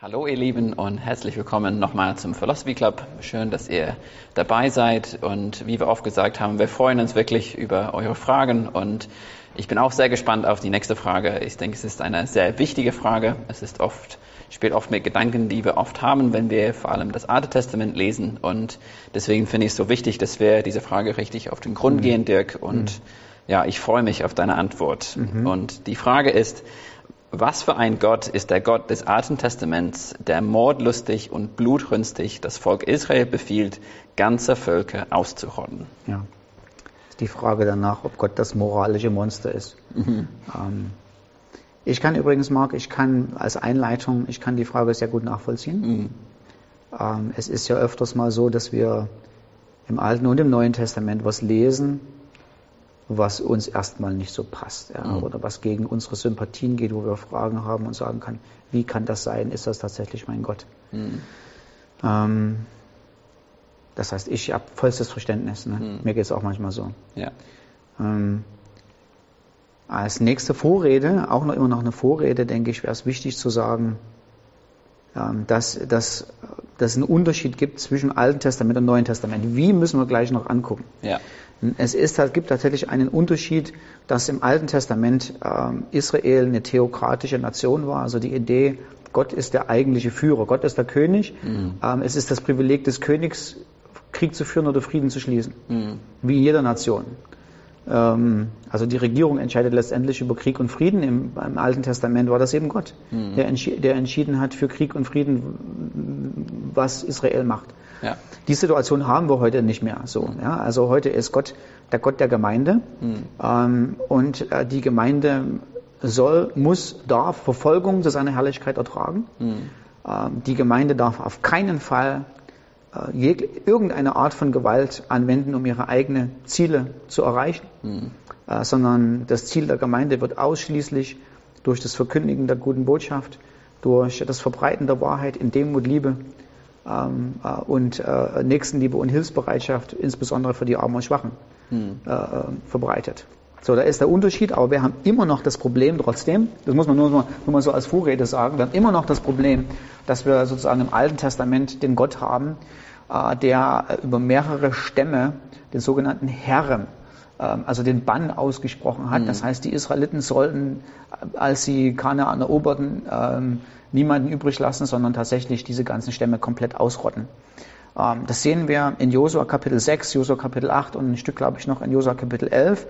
Hallo ihr Lieben und herzlich willkommen nochmal zum Philosophy Club. Schön, dass ihr dabei seid und wie wir oft gesagt haben, wir freuen uns wirklich über eure Fragen und ich bin auch sehr gespannt auf die nächste Frage. Ich denke, es ist eine sehr wichtige Frage. Es ist oft, spielt oft mit Gedanken, die wir oft haben, wenn wir vor allem das Alte Testament lesen und deswegen finde ich es so wichtig, dass wir diese Frage richtig auf den Grund mhm. gehen, Dirk und mhm. ja, ich freue mich auf deine Antwort. Mhm. Und die Frage ist, was für ein Gott ist der Gott des Alten Testaments, der mordlustig und blutrünstig das Volk Israel befiehlt, ganze Völker auszurotten? Ja. Die Frage danach, ob Gott das moralische Monster ist. Mhm. Ähm, ich kann übrigens, Marc, ich kann als Einleitung, ich kann die Frage sehr gut nachvollziehen. Mhm. Ähm, es ist ja öfters mal so, dass wir im Alten und im Neuen Testament was lesen, was uns erstmal nicht so passt ja, mhm. oder was gegen unsere Sympathien geht, wo wir Fragen haben und sagen kann, wie kann das sein? Ist das tatsächlich mein Gott? Mhm. Ähm, das heißt, ich habe vollstes Verständnis. Ne? Mhm. Mir geht es auch manchmal so. Ja. Ähm, als nächste Vorrede, auch noch immer noch eine Vorrede, denke ich, wäre es wichtig zu sagen, dass, dass, dass es einen Unterschied gibt zwischen Alten Testament und Neuen Testament. Wie müssen wir gleich noch angucken? Ja. Es ist, gibt tatsächlich einen Unterschied, dass im Alten Testament äh, Israel eine theokratische Nation war, also die Idee, Gott ist der eigentliche Führer, Gott ist der König. Mhm. Ähm, es ist das Privileg des Königs, Krieg zu führen oder Frieden zu schließen, mhm. wie in jeder Nation. Ähm, also die Regierung entscheidet letztendlich über Krieg und Frieden. Im, im Alten Testament war das eben Gott, mhm. der, entschi der entschieden hat für Krieg und Frieden, was Israel macht. Ja. Die Situation haben wir heute nicht mehr so. Ja? Also heute ist Gott der Gott der Gemeinde mhm. ähm, und äh, die Gemeinde soll, muss, darf Verfolgung zu seiner Herrlichkeit ertragen. Mhm. Ähm, die Gemeinde darf auf keinen Fall irgendeine Art von Gewalt anwenden, um ihre eigenen Ziele zu erreichen, mhm. äh, sondern das Ziel der Gemeinde wird ausschließlich durch das Verkündigen der guten Botschaft, durch das Verbreiten der Wahrheit in Demut, Liebe ähm, äh, und äh, Nächstenliebe und Hilfsbereitschaft, insbesondere für die Armen und Schwachen, mhm. äh, verbreitet. So, da ist der Unterschied, aber wir haben immer noch das Problem trotzdem, das muss man nur, nur mal so als Vorrede sagen, wir haben immer noch das Problem, dass wir sozusagen im Alten Testament den Gott haben, äh, der über mehrere Stämme den sogenannten Herrem, äh, also den Bann ausgesprochen hat. Mhm. Das heißt, die Israeliten sollten, als sie Kanaan eroberten, ähm, niemanden übrig lassen, sondern tatsächlich diese ganzen Stämme komplett ausrotten. Ähm, das sehen wir in Josua Kapitel 6, Josua Kapitel 8 und ein Stück, glaube ich, noch in Josua Kapitel 11.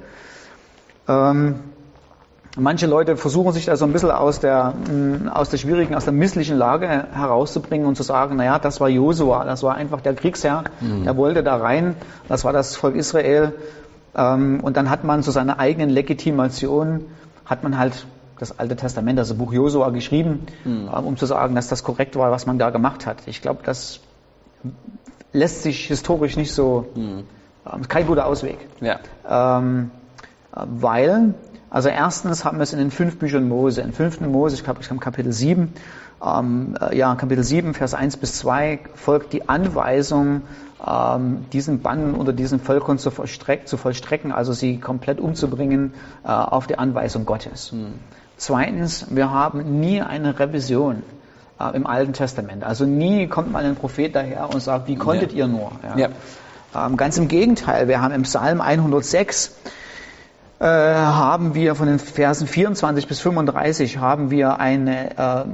Ähm, manche Leute versuchen sich da so ein bisschen aus der, mm, aus der schwierigen, aus der misslichen Lage herauszubringen und zu sagen, naja, das war Josua, das war einfach der Kriegsherr, mhm. der wollte da rein, das war das Volk Israel. Ähm, und dann hat man zu seiner eigenen Legitimation, hat man halt das Alte Testament, also Buch Josua geschrieben, mhm. um zu sagen, dass das korrekt war, was man da gemacht hat. Ich glaube, das lässt sich historisch nicht so, mhm. ist kein guter Ausweg. Ja. Ähm, weil, also erstens haben wir es in den fünf Büchern Mose, in 5. Mose, ich glaube, ich glaube Kapitel 7, ähm, äh, ja, Kapitel 7, Vers 1 bis 2 folgt die Anweisung, ähm, diesen Bann unter diesen Völkern zu, zu, vollstrecken, also sie komplett umzubringen äh, auf die Anweisung Gottes. Mhm. Zweitens, wir haben nie eine Revision äh, im Alten Testament. Also nie kommt mal ein Prophet daher und sagt, wie konntet ja. ihr nur? Ja. Ja. Ähm, ganz im Gegenteil, wir haben im Psalm 106 äh, haben wir von den Versen 24 bis 35 haben wir eine, äh,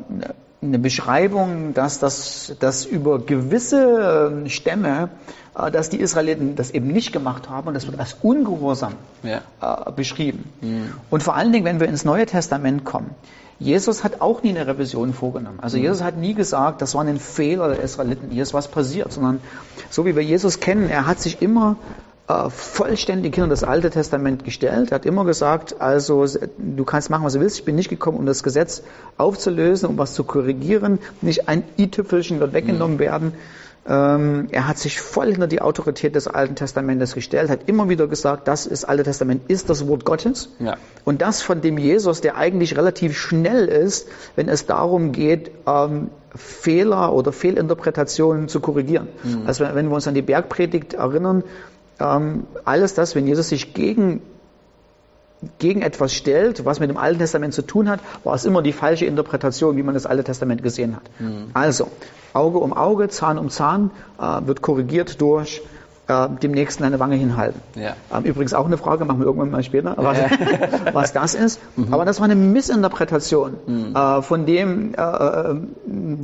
eine Beschreibung, dass das dass über gewisse ähm, Stämme, äh, dass die Israeliten das eben nicht gemacht haben und das wird als Ungehorsam ja. äh, beschrieben. Mhm. Und vor allen Dingen, wenn wir ins Neue Testament kommen, Jesus hat auch nie eine Revision vorgenommen. Also mhm. Jesus hat nie gesagt, das war ein Fehler der Israeliten, hier ist was passiert, sondern so wie wir Jesus kennen, er hat sich immer vollständig hinter das Alte Testament gestellt, hat immer gesagt, also du kannst machen, was du willst, ich bin nicht gekommen, um das Gesetz aufzulösen, um was zu korrigieren, nicht ein i-Tüpfelchen wird weggenommen mhm. werden. Ähm, er hat sich voll hinter die Autorität des Alten Testamentes gestellt, hat immer wieder gesagt, das ist Alte Testament ist das Wort Gottes. Ja. Und das von dem Jesus, der eigentlich relativ schnell ist, wenn es darum geht, ähm, Fehler oder Fehlinterpretationen zu korrigieren. Mhm. Also wenn wir uns an die Bergpredigt erinnern, ähm, alles das, wenn Jesus sich gegen gegen etwas stellt, was mit dem Alten Testament zu tun hat, war es immer die falsche Interpretation, wie man das Alte Testament gesehen hat. Mhm. Also, Auge um Auge, Zahn um Zahn, äh, wird korrigiert durch äh, dem Nächsten eine Wange hinhalten. Ja. Ähm, übrigens auch eine Frage, machen wir irgendwann mal später, was, ja. was das ist. Mhm. Aber das war eine Missinterpretation mhm. äh, von dem, äh, äh,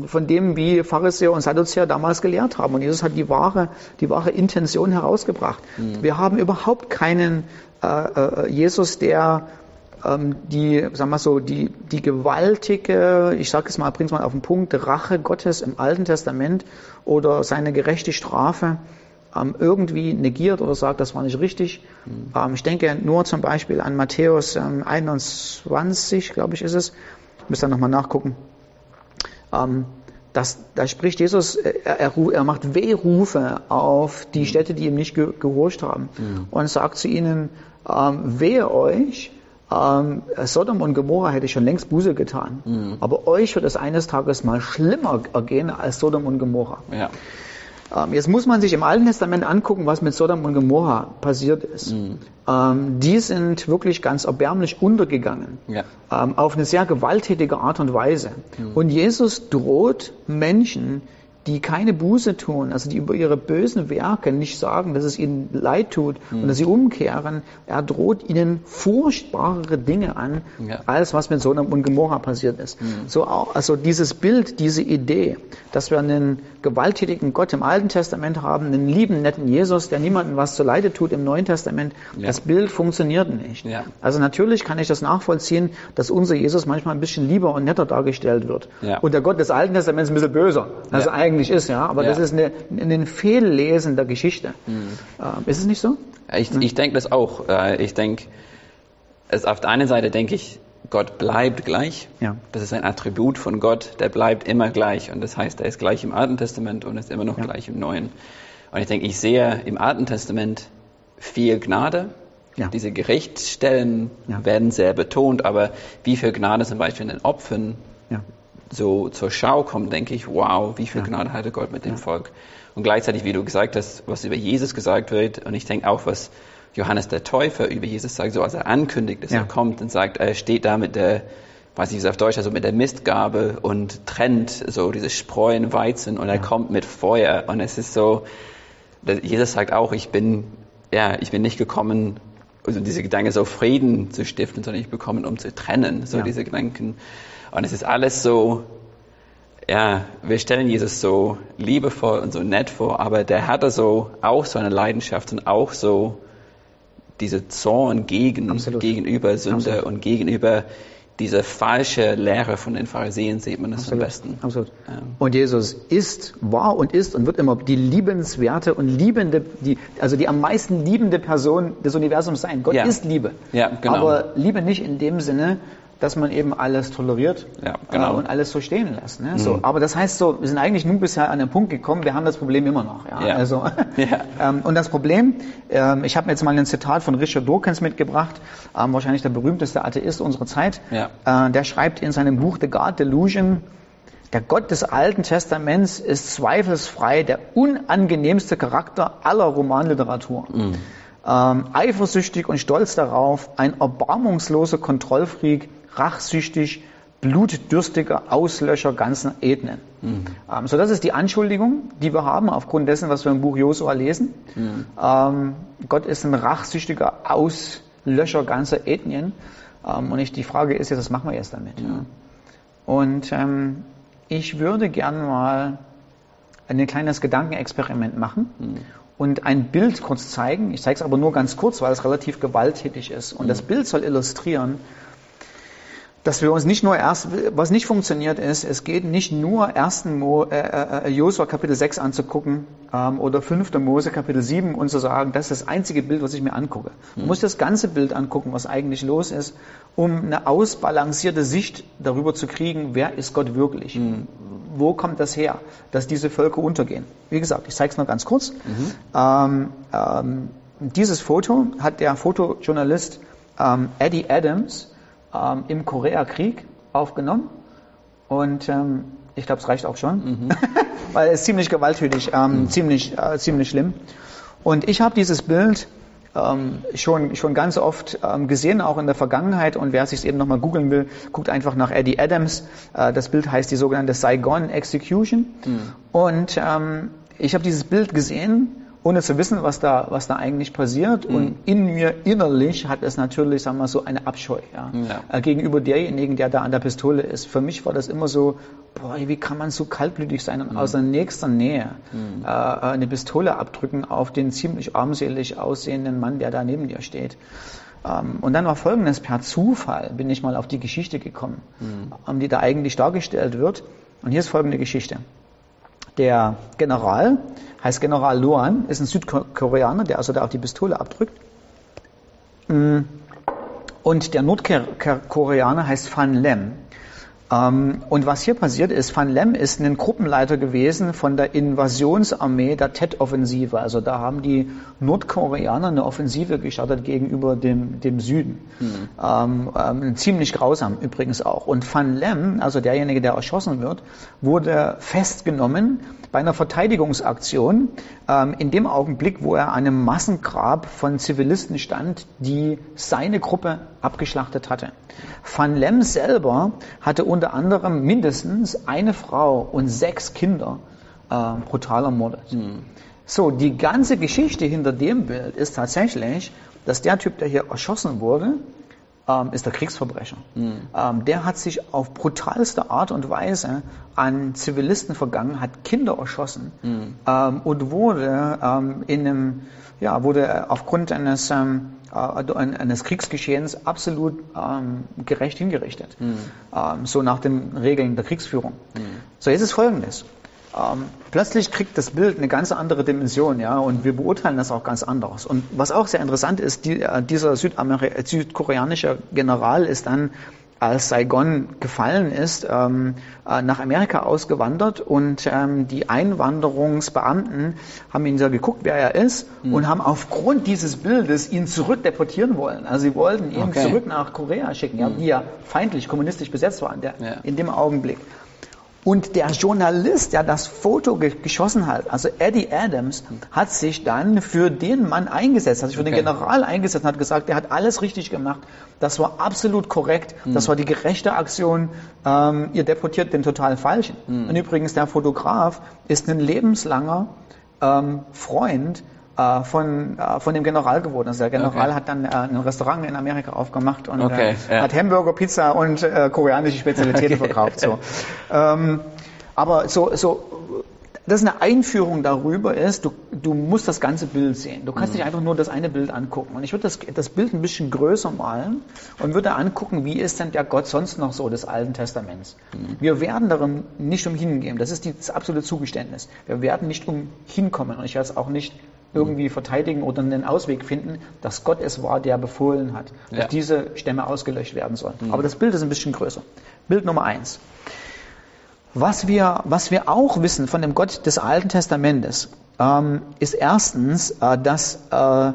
von dem, wie Pharisäer und Sadduzäer damals gelehrt haben. Und Jesus hat die wahre, die wahre Intention herausgebracht. Mhm. Wir haben überhaupt keinen äh, äh, Jesus, der ähm, die, sagen wir so, die, die gewaltige, ich sage es mal, bringt es mal auf den Punkt, Rache Gottes im Alten Testament oder seine gerechte Strafe ähm, irgendwie negiert oder sagt, das war nicht richtig. Mhm. Ähm, ich denke nur zum Beispiel an Matthäus ähm, 21, glaube ich, ist es. Ich muss dann nochmal nachgucken. Ähm, das, da spricht Jesus, äh, er, er, er, macht Wehrufe auf die mhm. Städte, die ihm nicht ge, gehorcht haben mhm. und sagt zu ihnen, ähm, wehe euch, ähm, Sodom und Gomorra hätte schon längst Buße getan. Mhm. Aber euch wird es eines Tages mal schlimmer ergehen als Sodom und Gomorra. Ja. Ähm, jetzt muss man sich im Alten Testament angucken, was mit Sodom und Gomorra passiert ist. Mhm. Ähm, die sind wirklich ganz erbärmlich untergegangen. Ja. Ähm, auf eine sehr gewalttätige Art und Weise. Mhm. Und Jesus droht Menschen, die keine Buße tun, also die über ihre bösen Werke nicht sagen, dass es ihnen leid tut mhm. und dass sie umkehren, er droht ihnen furchtbarere Dinge an, ja. als was mit Sodom und Gomorra passiert ist. Mhm. So auch, also dieses Bild, diese Idee, dass wir einen gewalttätigen Gott im Alten Testament haben, einen lieben, netten Jesus, der niemandem was zu Leide tut im Neuen Testament, ja. das Bild funktioniert nicht. Ja. Also natürlich kann ich das nachvollziehen, dass unser Jesus manchmal ein bisschen lieber und netter dargestellt wird. Und der Gott des Alten Testaments ein bisschen böser. Also eigentlich ist, ja. Aber ja. das ist eine, ein Fehllesen der Geschichte. Mhm. Äh, ist es nicht so? Ich, ich denke das auch. Äh, ich denke, auf der einen Seite denke ich, Gott bleibt gleich. Ja. Das ist ein Attribut von Gott, der bleibt immer gleich. Und das heißt, er ist gleich im Alten Testament und ist immer noch ja. gleich im Neuen. Und ich denke, ich sehe im Alten Testament viel Gnade. Ja. Diese Gerichtsstellen werden sehr betont, aber wie viel Gnade zum Beispiel in den Opfern so zur Schau kommt, denke ich, wow, wie viel Gnade hatte Gott mit dem Volk. Und gleichzeitig, wie du gesagt hast, was über Jesus gesagt wird, und ich denke auch, was Johannes der Täufer über Jesus sagt, so als er ankündigt, dass ja. er kommt und sagt, er steht da mit der, weiß ich wie es auf Deutsch, also mit der Mistgabel und trennt so dieses Spreuen Weizen und er ja. kommt mit Feuer und es ist so, Jesus sagt auch, ich bin, ja, ich bin nicht gekommen, also diese Gedanken so Frieden zu stiften, sondern ich bin gekommen, um zu trennen, so ja. diese Gedanken. Und es ist alles so, ja, wir stellen Jesus so liebevoll und so nett vor, aber der hatte so auch so eine Leidenschaft und auch so diese Zorn gegen, gegenüber Sünde Absolut. und gegenüber diese falsche Lehre von den Pharisäern sieht man das Absolut. am besten. Absolut. Und Jesus ist, war und ist und wird immer die liebenswerte und liebende, die, also die am meisten liebende Person des Universums sein. Gott ja. ist Liebe. Ja, genau. Aber Liebe nicht in dem Sinne, dass man eben alles toleriert ja, genau. äh, und alles so stehen lässt. Ne? Mhm. So, aber das heißt so, wir sind eigentlich nun bisher an den Punkt gekommen, wir haben das Problem immer noch. Ja? ja. Also, ja. ähm, und das Problem, ähm, ich habe jetzt mal ein Zitat von Richard Dawkins mitgebracht, ähm, wahrscheinlich der berühmteste Atheist unserer Zeit. Ja. Äh, der schreibt in seinem Buch The God Delusion, der Gott des Alten Testaments ist zweifelsfrei der unangenehmste Charakter aller Romanliteratur. Mhm. Ähm, eifersüchtig und stolz darauf, ein erbarmungsloser Kontrollfreak, rachsüchtig, blutdürstiger Auslöscher ganzer Ethnien. Mhm. Ähm, so, das ist die Anschuldigung, die wir haben aufgrund dessen, was wir im Buch Josua lesen. Mhm. Ähm, Gott ist ein rachsüchtiger Auslöscher ganzer Ethnien. Ähm, und ich, die Frage ist jetzt, was machen wir jetzt damit? Mhm. Ja? Und ähm, ich würde gern mal ein kleines Gedankenexperiment machen mhm. Und ein Bild kurz zeigen. Ich zeige es aber nur ganz kurz, weil es relativ gewalttätig ist. Und das mhm. Bild soll illustrieren, dass wir uns nicht nur erst, was nicht funktioniert ist, es geht nicht nur 1. Mo, äh, äh, Josua Kapitel 6 anzugucken ähm, oder 5. Mose Kapitel 7 und zu sagen, das ist das einzige Bild, was ich mir angucke. Man mhm. muss das ganze Bild angucken, was eigentlich los ist, um eine ausbalancierte Sicht darüber zu kriegen, wer ist Gott wirklich? Mhm. Wo kommt das her, dass diese Völker untergehen? Wie gesagt, ich zeige es nur ganz kurz. Mhm. Ähm, ähm, dieses Foto hat der Fotojournalist ähm, Eddie Adams ähm, im Koreakrieg aufgenommen. Und ähm, ich glaube, es reicht auch schon, mhm. weil es ist ziemlich gewalttätig, ähm, mhm. ziemlich, äh, ziemlich schlimm. Und ich habe dieses Bild ähm, schon, schon ganz oft ähm, gesehen, auch in der Vergangenheit. Und wer sich eben nochmal googeln will, guckt einfach nach Eddie Adams. Äh, das Bild heißt die sogenannte Saigon Execution. Mhm. Und ähm, ich habe dieses Bild gesehen ohne zu wissen, was da, was da eigentlich passiert. Mhm. Und in mir innerlich hat es natürlich, sagen wir so, eine Abscheu ja, ja. Äh, gegenüber derjenigen, der da an der Pistole ist. Für mich war das immer so, boah, wie kann man so kaltblütig sein und mhm. aus der nächsten Nähe mhm. äh, eine Pistole abdrücken auf den ziemlich armselig aussehenden Mann, der da neben dir steht. Ähm, und dann war folgendes, per Zufall bin ich mal auf die Geschichte gekommen, mhm. ähm, die da eigentlich dargestellt wird. Und hier ist folgende Geschichte. Der General heißt General Luan, ist ein Südkoreaner, der also da auch die Pistole abdrückt. Mm. Und der Nordkoreaner heißt Van Lem. Ähm, und was hier passiert ist, Van Lem ist ein Gruppenleiter gewesen von der Invasionsarmee der Tet-Offensive. Also da haben die Nordkoreaner eine Offensive gestartet gegenüber dem, dem Süden. Mhm. Ähm, ähm, ziemlich grausam übrigens auch. Und Van Lem, also derjenige, der erschossen wird, wurde festgenommen bei einer Verteidigungsaktion ähm, in dem Augenblick, wo er an einem Massengrab von Zivilisten stand, die seine Gruppe abgeschlachtet hatte. Van Lem selber hatte unter anderem mindestens eine Frau und sechs Kinder äh, brutal ermordet. Mhm. So, die ganze Geschichte hinter dem Bild ist tatsächlich, dass der Typ, der hier erschossen wurde, ähm, ist der Kriegsverbrecher. Mhm. Ähm, der hat sich auf brutalste Art und Weise an Zivilisten vergangen, hat Kinder erschossen mhm. ähm, und wurde ähm, in einem, ja, wurde aufgrund eines ähm, äh, eines Kriegsgeschehens absolut ähm, gerecht hingerichtet. Mhm. so nach den Regeln der Kriegsführung. Mhm. So, jetzt ist Folgendes. Ähm, plötzlich kriegt das Bild eine ganz andere Dimension, ja, und wir beurteilen das auch ganz anders. Und was auch sehr interessant ist, die, äh, dieser äh, südkoreanische General ist dann als Saigon gefallen ist, ähm, äh, nach Amerika ausgewandert und ähm, die Einwanderungsbeamten haben ihn so geguckt, wer er ist mhm. und haben aufgrund dieses Bildes ihn zurückdeportieren wollen. Also sie wollten ihn okay. zurück nach Korea schicken, mhm. ja, die ja feindlich kommunistisch besetzt waren der, ja. in dem Augenblick. Und der Journalist, der das Foto geschossen hat, also Eddie Adams, hat sich dann für den Mann eingesetzt, hat sich für okay. den General eingesetzt und hat gesagt, der hat alles richtig gemacht. Das war absolut korrekt. Mhm. Das war die gerechte Aktion. Ähm, ihr deportiert den total Falschen. Mhm. Und übrigens, der Fotograf ist ein lebenslanger ähm, Freund äh, von, äh, von dem General geworden. Also der General okay. hat dann äh, ein Restaurant in Amerika aufgemacht und okay, äh, ja. hat Hamburger, Pizza und äh, koreanische Spezialitäten okay. verkauft. So. Ähm, aber so, so das eine Einführung darüber ist, du, du musst das ganze Bild sehen. Du kannst mhm. nicht einfach nur das eine Bild angucken. Und ich würde das, das Bild ein bisschen größer malen und würde angucken, wie ist denn der Gott sonst noch so des Alten Testaments. Mhm. Wir werden darum nicht umhin gehen. Das ist das absolute Zugeständnis. Wir werden nicht umhin kommen. Und ich werde es auch nicht irgendwie verteidigen oder einen Ausweg finden, dass Gott es war, der befohlen hat, dass ja. diese Stämme ausgelöscht werden sollen. Mhm. Aber das Bild ist ein bisschen größer. Bild Nummer eins. Was wir, was wir auch wissen von dem Gott des Alten Testamentes, ähm, ist erstens, äh, dass äh, äh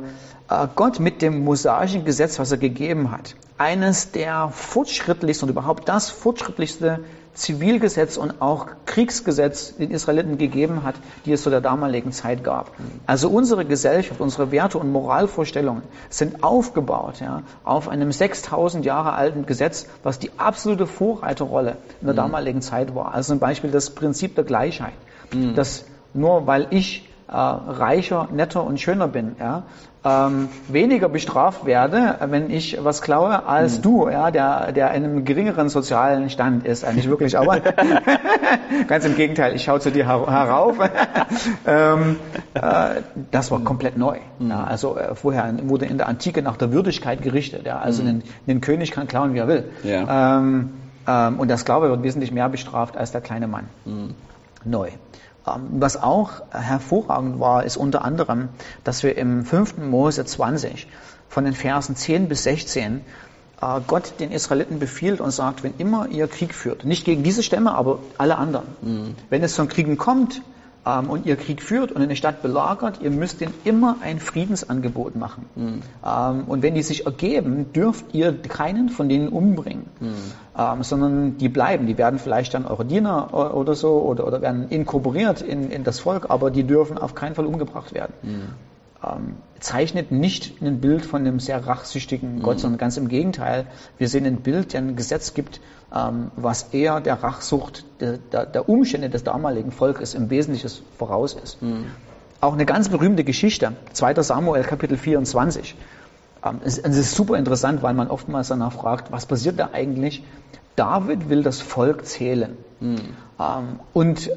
Gott mit dem mosaischen Gesetz, was er gegeben hat, eines der fortschrittlichsten und überhaupt das fortschrittlichste Zivilgesetz und auch Kriegsgesetz den Israeliten gegeben hat, die es zu der damaligen Zeit gab. Also unsere Gesellschaft, unsere Werte und Moralvorstellungen sind aufgebaut ja, auf einem 6000 Jahre alten Gesetz, was die absolute Vorreiterrolle in der mhm. damaligen Zeit war. Also zum Beispiel das Prinzip der Gleichheit, mhm. dass nur weil ich äh, reicher, netter und schöner bin, ja, ähm, weniger bestraft werde, wenn ich was klaue, als mhm. du, ja, der, der in einem geringeren sozialen Stand ist, eigentlich wirklich, aber ganz im Gegenteil, ich schaue zu dir herauf. ähm, äh, das war komplett neu. Mhm. Ja, also äh, vorher wurde in der Antike nach der Würdigkeit gerichtet. Ja, also mhm. ein, König kann klauen, wie er will. Ja. Ähm, ähm, und der Sklave wird wesentlich mehr bestraft als der kleine Mann. Mhm. Neu. Ähm, was auch hervorragend war, ist unter anderem, dass wir im 5. Mose 20 von den Versen 10 bis 16 äh, Gott den Israeliten befiehlt und sagt, wenn immer ihr Krieg führt, nicht gegen diese Stämme, aber alle anderen, mhm. wenn es zum Kriegen kommt, ähm, und ihr Krieg führt und eine Stadt belagert, ihr müsst denen immer ein Friedensangebot machen. Mhm. Ähm, und wenn die sich ergeben, dürft ihr keinen von denen umbringen, mhm. ähm, sondern die bleiben. Die werden vielleicht dann eure Diener oder so oder, oder werden inkorporiert in, in das Volk, aber die dürfen auf keinen Fall umgebracht werden. Mhm. Ähm, zeichnet nicht ein Bild von einem sehr rachsüchtigen Gott, sondern ganz im Gegenteil. Wir sehen ein Bild, der ein Gesetz gibt, ähm, was eher der Rachsucht der, der, der, Umstände des damaligen Volkes im Wesentlichen voraus ist. Mhm. Auch eine ganz berühmte Geschichte, 2. Samuel Kapitel 24. Ähm, es, es ist super interessant, weil man oftmals danach fragt, was passiert da eigentlich? David will das Volk zählen. Mhm. Ähm, und äh,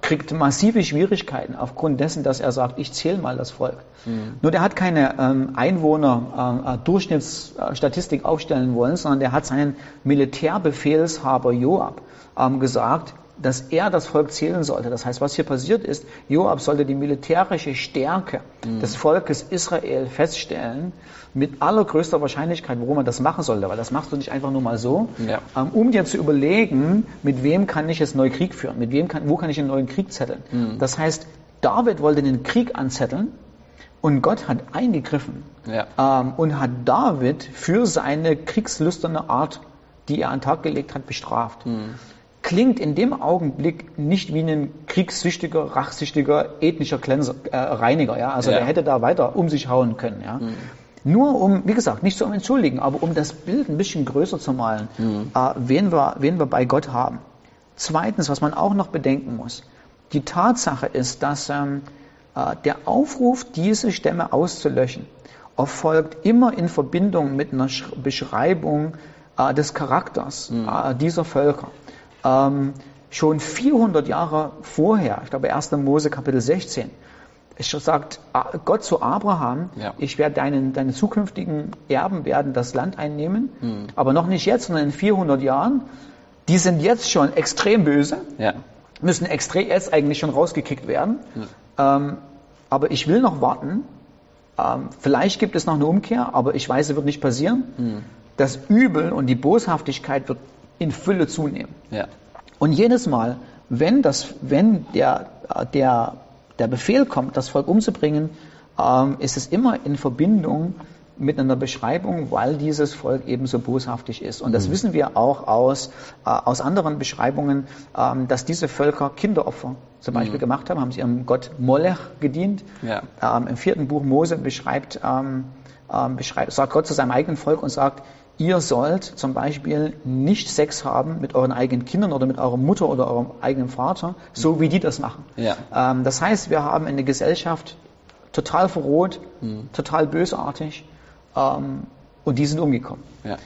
kriegt massive Schwierigkeiten aufgrund dessen, dass er sagt, ich zähle mal das Volk. Mhm. Nur der hat keine ähm, Einwohner-Durchschnittsstatistik äh, aufstellen wollen, sondern der hat seinen Militärbefehlshaber Joab ähm, gesagt, dass er das Volk zählen sollte. Das heißt, was hier passiert ist, Joab sollte die militärische Stärke mhm. des Volkes Israel feststellen, mit allergrößter Wahrscheinlichkeit, warum man das machen sollte, weil das machst du nicht einfach nur mal so, ja. ähm, um dir zu überlegen, mit wem kann ich jetzt neuen Krieg führen, mit wem kann, wo kann ich einen neuen Krieg zetteln. Mhm. Das heißt, David wollte den Krieg anzetteln und Gott hat eingegriffen ja. ähm, und hat David für seine kriegslüsterne Art, die er an den Tag gelegt hat, bestraft. Mhm klingt in dem Augenblick nicht wie ein kriegssüchtiger, rachsüchtiger, ethnischer Glänzer, äh, Reiniger. Ja? Also ja. der hätte da weiter um sich hauen können. Ja? Mhm. Nur um, wie gesagt, nicht zum Entschuldigen, aber um das Bild ein bisschen größer zu malen, mhm. äh, wen, wir, wen wir bei Gott haben. Zweitens, was man auch noch bedenken muss, die Tatsache ist, dass ähm, äh, der Aufruf, diese Stämme auszulöschen, erfolgt immer in Verbindung mit einer Beschreibung äh, des Charakters mhm. Äh, dieser Völker ähm, schon 400 Jahre vorher, ich glaube 1. Mose Kapitel 16, es sagt Gott zu Abraham, ja. ich werde deinen, deine zukünftigen Erben werden das Land einnehmen, mhm. aber noch nicht jetzt, sondern in 400 Jahren. Die sind jetzt schon extrem böse, ja. müssen extrem jetzt eigentlich schon rausgekickt werden. Ja. Ähm, aber ich will noch warten. Ähm, vielleicht gibt es noch eine Umkehr, aber ich weiß, es wird nicht passieren. Mhm. Das Übel und die Boshaftigkeit wird in Fülle zunehmen. Ja. Und jedes Mal, wenn, das, wenn der, der, der Befehl kommt, das Volk umzubringen, ähm, ist es immer in Verbindung mit einer Beschreibung, weil dieses Volk eben so boshaftig ist. Und das mhm. wissen wir auch aus, äh, aus anderen Beschreibungen, ähm, dass diese Völker Kinderopfer zum Beispiel mhm. gemacht haben, haben sie ihrem Gott Molech gedient. Ja. Ähm, Im vierten Buch Mose beschreibt, ähm, ähm beschreibt, sagt Gott zu seinem eigenen Volk und sagt, ihr sollt zum Beispiel nicht Sex haben mit euren eigenen Kindern oder mit eurer Mutter oder eurem eigenen Vater, so wie die das machen. Ja. Ähm, das heißt, wir haben eine Gesellschaft total verroht, mhm. total bösartig ähm, und die sind umgekommen. Ja.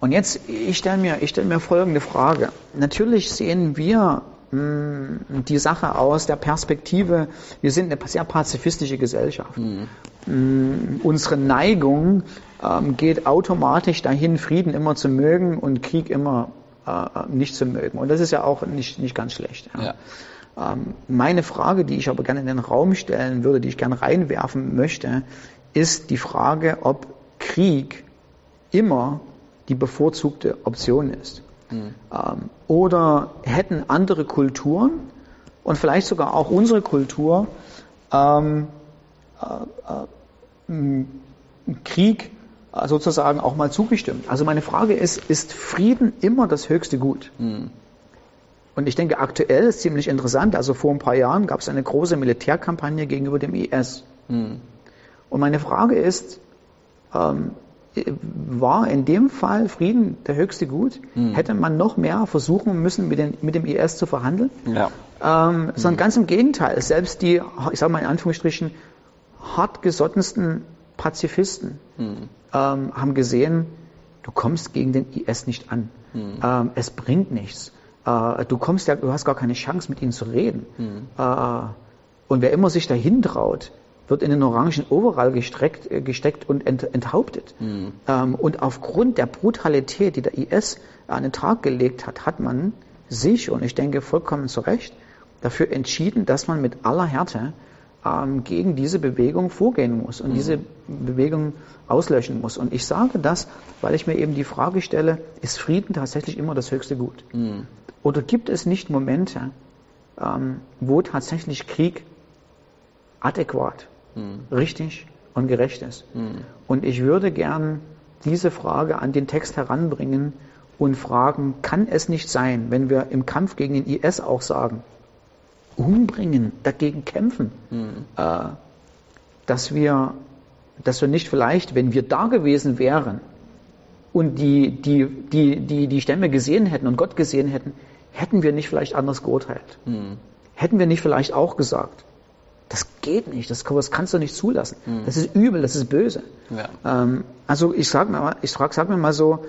Und jetzt, ich stelle mir, stell mir folgende Frage. Natürlich sehen wir die Sache aus der Perspektive, wir sind eine sehr pazifistische Gesellschaft. Mhm. Mm, unsere Neigung ähm, geht automatisch dahin, Frieden immer zu mögen und Krieg immer äh, nicht zu mögen. Und das ist ja auch nicht, nicht ganz schlecht. Ja. Ja. Ähm, meine Frage, die ich aber gerne in den Raum stellen würde, die ich gerne reinwerfen möchte, ist die Frage, ob Krieg immer die bevorzugte Option ist. Mhm. Ähm, oder hätten andere Kulturen und vielleicht sogar auch unsere Kultur ähm, äh, äh, Krieg äh, sozusagen auch mal zugestimmt. Also meine Frage ist, ist Frieden immer das höchste Gut? Mhm. Und ich denke, aktuell ist ziemlich interessant. Also vor ein paar Jahren gab es eine große Militärkampagne gegenüber dem IS. Mhm. Und meine Frage ist, ähm, war in dem Fall Frieden der höchste Gut? Mhm. Hätte man noch mehr versuchen müssen, mit, den, mit dem IS zu verhandeln? Ja. Ähm, sondern mhm. ganz im Gegenteil. Selbst die, ich sage mal in Anführungsstrichen, hartgesottensten Pazifisten mhm. ähm, haben gesehen, du kommst gegen den IS nicht an. Mhm. Ähm, es bringt nichts. Äh, du kommst ja, du hast gar keine Chance, mit ihnen zu reden. Mhm. Äh, und wer immer sich dahin traut, wird in den orangen Overall gestreckt, äh, gesteckt und ent, enthauptet. Mhm. Ähm, und aufgrund der Brutalität, die der IS an den Tag gelegt hat, hat man sich, und ich denke vollkommen zu Recht, dafür entschieden, dass man mit aller Härte ähm, gegen diese Bewegung vorgehen muss und mhm. diese Bewegung auslöschen muss. Und ich sage das, weil ich mir eben die Frage stelle, ist Frieden tatsächlich immer das höchste Gut? Mhm. Oder gibt es nicht Momente, ähm, wo tatsächlich Krieg adäquat mhm. richtig und gerecht ist. Mhm. Und ich würde gern diese Frage an den Text heranbringen und fragen, kann es nicht sein, wenn wir im Kampf gegen den IS auch sagen, umbringen, dagegen kämpfen, mhm. äh, dass wir, dass wir nicht vielleicht, wenn wir da gewesen wären und die, die, die, die, die Stämme gesehen hätten und Gott gesehen hätten, hätten wir nicht vielleicht anders geurteilt. Mhm. Hätten wir nicht vielleicht auch gesagt, das geht nicht, das, das kannst du nicht zulassen. Mhm. Das ist übel, das ist böse. Ja. Ähm, also ich sag mir, ich sag, sag mir mal so,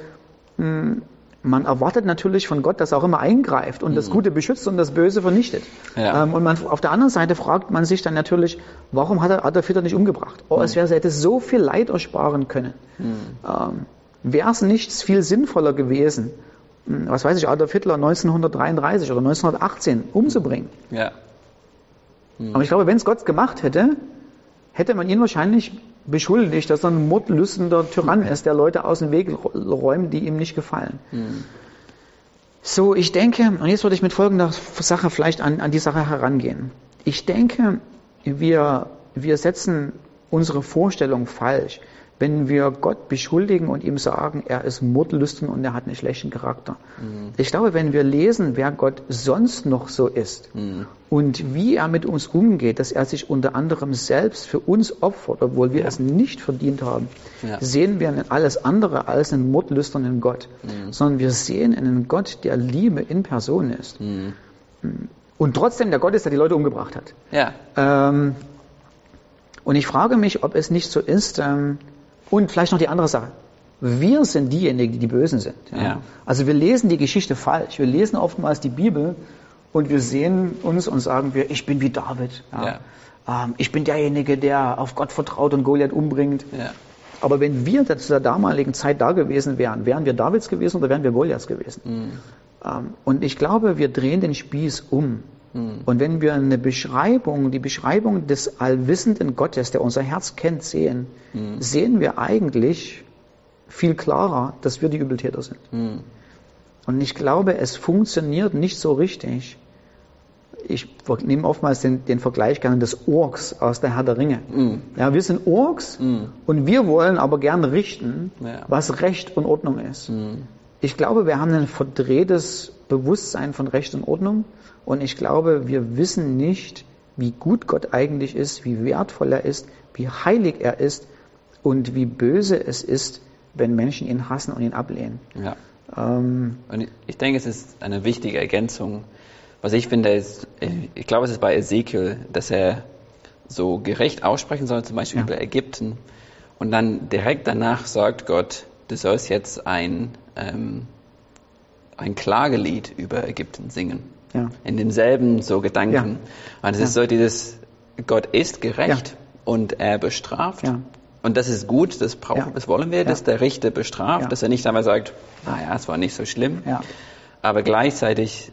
mh, hm, man erwartet natürlich von Gott, dass er auch immer eingreift und mhm. das Gute beschützt und das Böse vernichtet. Ja. Ähm, und man, auf der anderen Seite fragt man sich dann natürlich, warum hat er Adolf Hitler nicht umgebracht? Oh, mhm. es wäre, hätte so viel Leid ersparen können. Mhm. Ähm, wäre es nicht viel sinnvoller gewesen, hm, was weiß ich, Adolf Hitler 1933 oder 1918 umzubringen? Ja. Aber ich glaube, wenn es Gott gemacht hätte, hätte man ihn wahrscheinlich beschuldigt, dass er ein mordlüstender Tyrann ist, der Leute aus dem Weg räumt, die ihm nicht gefallen. Mhm. So, ich denke, und jetzt würde ich mit folgender Sache vielleicht an, an die Sache herangehen. Ich denke, wir, wir setzen unsere Vorstellung falsch wenn wir Gott beschuldigen und ihm sagen, er ist mordlüstern und er hat einen schlechten Charakter. Mhm. Ich glaube, wenn wir lesen, wer Gott sonst noch so ist mhm. und wie er mit uns umgeht, dass er sich unter anderem selbst für uns opfert, obwohl wir ja. es nicht verdient haben, ja. sehen wir alles andere als einen mordlüsternen Gott, mhm. sondern wir sehen einen Gott, der Liebe in Person ist. Mhm. Und trotzdem der Gott ist, der die Leute umgebracht hat. Ja. Ähm, und ich frage mich, ob es nicht so ist, ähm, und vielleicht noch die andere Sache. Wir sind diejenigen, die die Bösen sind. Ja? Ja. Also wir lesen die Geschichte falsch. Wir lesen oftmals die Bibel und wir sehen uns und sagen wir, ich bin wie David. Ja? Ähm, ich bin derjenige, der auf Gott vertraut und Goliath umbringt. Aber wenn wir zu der damaligen Zeit da gewesen wären, wären wir Davids gewesen oder wären wir Goliaths gewesen? Mhm. Ähm, und ich glaube, wir drehen den Spieß um. Mhm. Und wenn wir eine Beschreibung, die Beschreibung des allwissenden Gottes, der unser Herz kennt, sehen, mhm. sehen wir eigentlich viel klarer, dass wir die Übeltäter sind. Mhm. Und ich glaube, es funktioniert nicht so richtig. Ich nehme oftmals den, den Vergleich gerne des Orks aus der Herr der Ringe. Mm. Ja, wir sind Orks mm. und wir wollen aber gerne richten, ja. was Recht und Ordnung ist. Ich glaube, wir haben ein verdrehtes Bewusstsein von Recht und Ordnung und ich glaube, wir wissen nicht, wie gut Gott eigentlich ist, wie wertvoll er ist, wie heilig er ist und wie böse es ist, wenn Menschen ihn hassen und ihn ablehnen. Ja. Ähm, und ich denke, es ist eine wichtige Ergänzung. Was ich finde, ist, ich glaube, es ist bei Ezekiel, dass er so gerecht aussprechen soll, zum Beispiel ja. über Ägypten. Und dann direkt danach sagt Gott, du sollst jetzt ein, ähm, ein Klagelied über Ägypten singen ja. in demselben so Gedanken. Ja. Und es ist so dieses, Gott ist gerecht und er bestraft. Und das ist gut, das, brauchen, das wollen wir, dass der Richter bestraft, dass er nicht einmal sagt, naja, es war nicht so schlimm. Aber gleichzeitig,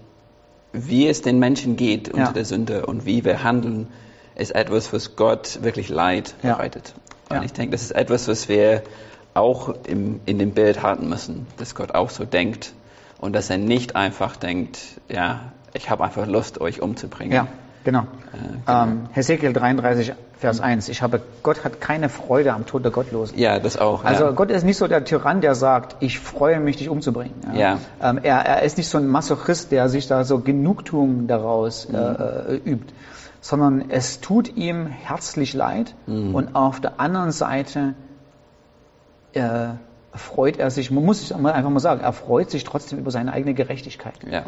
wie es den Menschen geht unter der Sünde und wie wir handeln, ist etwas, was Gott wirklich Leid bereitet. Und ich denke, das ist etwas, was wir auch im, in dem Bild halten müssen, dass Gott auch so denkt und dass er nicht einfach denkt, ja, ich habe einfach Lust, euch umzubringen. Ja, genau. Äh, genau. Ähm, Hesekiel 33, Vers 1. Ich habe, Gott hat keine Freude am Tod der Gottlosen. Ja, das auch. Also ja. Gott ist nicht so der Tyrann, der sagt, ich freue mich, dich umzubringen. Ja. ja. Ähm, er, er, ist nicht so ein Masochist, der sich da so Genugtuung daraus mhm. äh, übt, sondern es tut ihm herzlich leid mhm. und auf der anderen Seite äh, freut er sich, man muss es einfach mal sagen, er freut sich trotzdem über seine eigene Gerechtigkeit. Ja.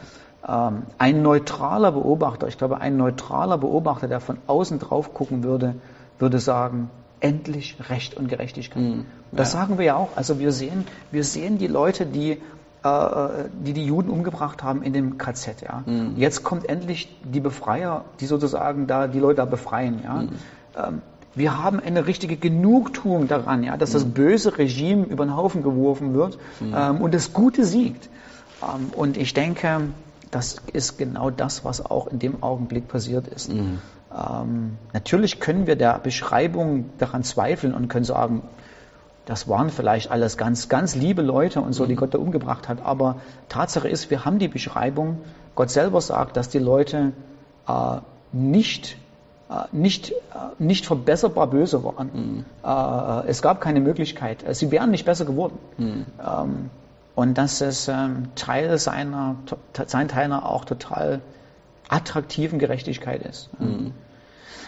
Ähm, ein neutraler Beobachter, ich glaube, ein neutraler Beobachter, der von außen drauf gucken würde, würde sagen, endlich Recht und Gerechtigkeit. Mhm. Und das ja. sagen wir ja auch. Also wir sehen, wir sehen die Leute, die äh, die die Juden umgebracht haben in dem KZ. Ja. Mhm. Jetzt kommt endlich die Befreier, die sozusagen da die Leute da befreien. Ja. Mhm. Ähm, wir haben eine richtige Genugtuung daran, ja, dass das mhm. böse Regime über den Haufen geworfen wird mhm. ähm, und das Gute siegt. Ähm, und ich denke, das ist genau das, was auch in dem Augenblick passiert ist. Mhm. Ähm, natürlich können wir der Beschreibung daran zweifeln und können sagen, das waren vielleicht alles ganz, ganz liebe Leute und so, die mhm. Gott da umgebracht hat. Aber Tatsache ist, wir haben die Beschreibung, Gott selber sagt, dass die Leute äh, nicht nicht, äh, nicht verbesserbar böse waren. Mhm. Äh, es gab keine Möglichkeit. Sie wären nicht besser geworden. Mhm. Ähm, und dass es ähm, Teil seiner, sein Teil einer auch total attraktiven Gerechtigkeit ist. Mhm.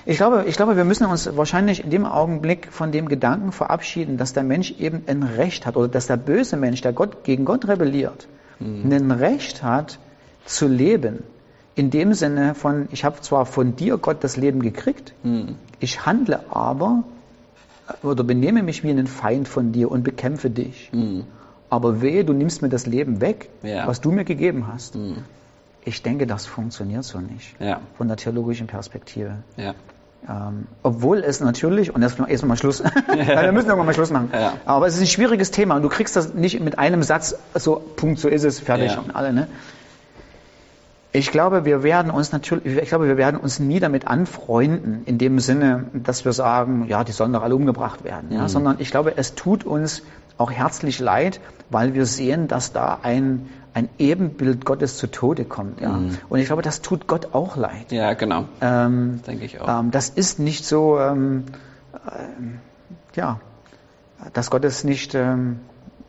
Ich glaube, ich glaube, wir müssen uns wahrscheinlich in dem Augenblick von dem Gedanken verabschieden, dass der Mensch eben ein Recht hat oder dass der böse Mensch, der Gott, gegen Gott rebelliert, mhm. ein Recht hat zu leben. In dem Sinne von, ich habe zwar von dir, Gott, das Leben gekriegt, mhm. ich handle aber oder benehme mich wie ein Feind von dir und bekämpfe dich. Mhm. Aber wehe, du nimmst mir das Leben weg, ja. was du mir gegeben hast. Mhm. Ich denke, das funktioniert so nicht. Ja. Von der theologischen Perspektive. Ja. Ähm, obwohl es natürlich, und jetzt erst mal Schluss, wir müssen irgendwann mal Schluss machen. Aber es ist ein schwieriges Thema und du kriegst das nicht mit einem Satz, so, Punkt, so ist es, fertig und alle, ne? Ich glaube, wir werden uns natürlich, ich glaube, wir werden uns nie damit anfreunden, in dem Sinne, dass wir sagen, ja, die sollen doch alle umgebracht werden, ja, mhm. sondern ich glaube, es tut uns auch herzlich leid, weil wir sehen, dass da ein, ein Ebenbild Gottes zu Tode kommt, ja. Mhm. Und ich glaube, das tut Gott auch leid. Ja, genau. Ähm, denke ich auch. Ähm, das ist nicht so, ähm, äh, ja, dass Gott es nicht, ähm,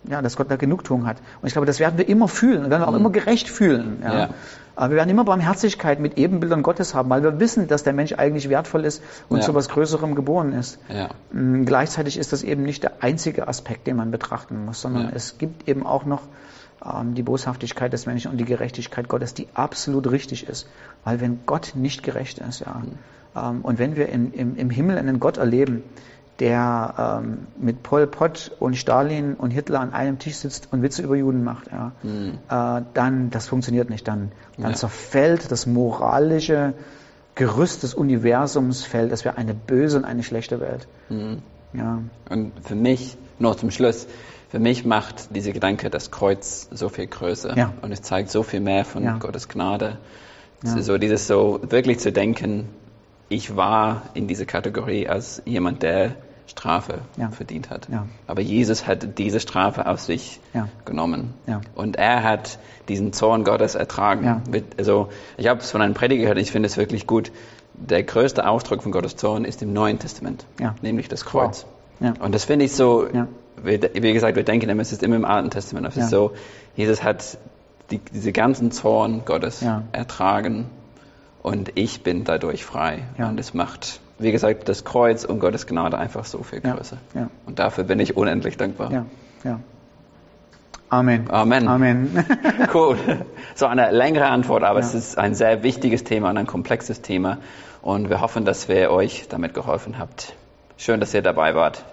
ja, dass Gott da Genugtuung hat. Und ich glaube, das werden wir immer fühlen und werden wir auch mhm. immer gerecht fühlen. Ja. ja. Aber wir werden immer Barmherzigkeit mit Ebenbildern Gottes haben, weil wir wissen, dass der Mensch eigentlich wertvoll ist und ja. zu was Größerem geboren ist. Ja. Mm, gleichzeitig ist das eben nicht der einzige Aspekt, den man betrachten muss, sondern es gibt eben auch noch ähm, die Boshaftigkeit des Menschen und die Gerechtigkeit Gottes, die absolut richtig ist. Weil wenn Gott nicht gerecht ist, ja, mhm. ähm, und wenn wir im, im, im Himmel einen Gott erleben, der ähm, mit Pol Pot und Stalin und Hitler an einem Tisch sitzt und Witze über Juden macht, ja, mhm. äh, dann, das funktioniert nicht. Dann, dann ja. zerfällt das moralische Gerüst des Universums, fällt. Es wäre eine böse und eine schlechte Welt. Mhm. Ja. Und für mich, nur zum Schluss, für mich macht diese Gedanke das Kreuz so viel größer. Ja. Und es zeigt so viel mehr von. Gottes Gnade. So dieses so wirklich zu denken, ich war in dieser Kategorie als jemand, der Strafe ja. verdient hat. Ja. Aber Jesus hat diese Strafe auf sich ja. genommen. Und er hat diesen Zorn Gottes ertragen. Also, ich habe es von einem Prediger gehört, ich finde es wirklich gut. Der größte Ausdruck von Gottes Zorn ist im Neuen Testament, nämlich das Kreuz. Wow. Und das finde ich so, wie, wie, gesagt, wir denken immer, es ist immer im Alten Testament. Es ist so, Jesus hat die, diese ganzen Zorn Gottes ertragen und ich bin dadurch frei. Und es macht wie gesagt, das Kreuz und Gottes Gnade einfach so viel größer. Ja, ja. Und dafür bin ich unendlich dankbar. Ja, ja. Amen. Amen. Amen. cool. So eine längere Antwort, aber es ist ein sehr wichtiges Thema und ein komplexes Thema. Und wir hoffen, dass wir euch damit geholfen habt. Schön, dass ihr dabei wart.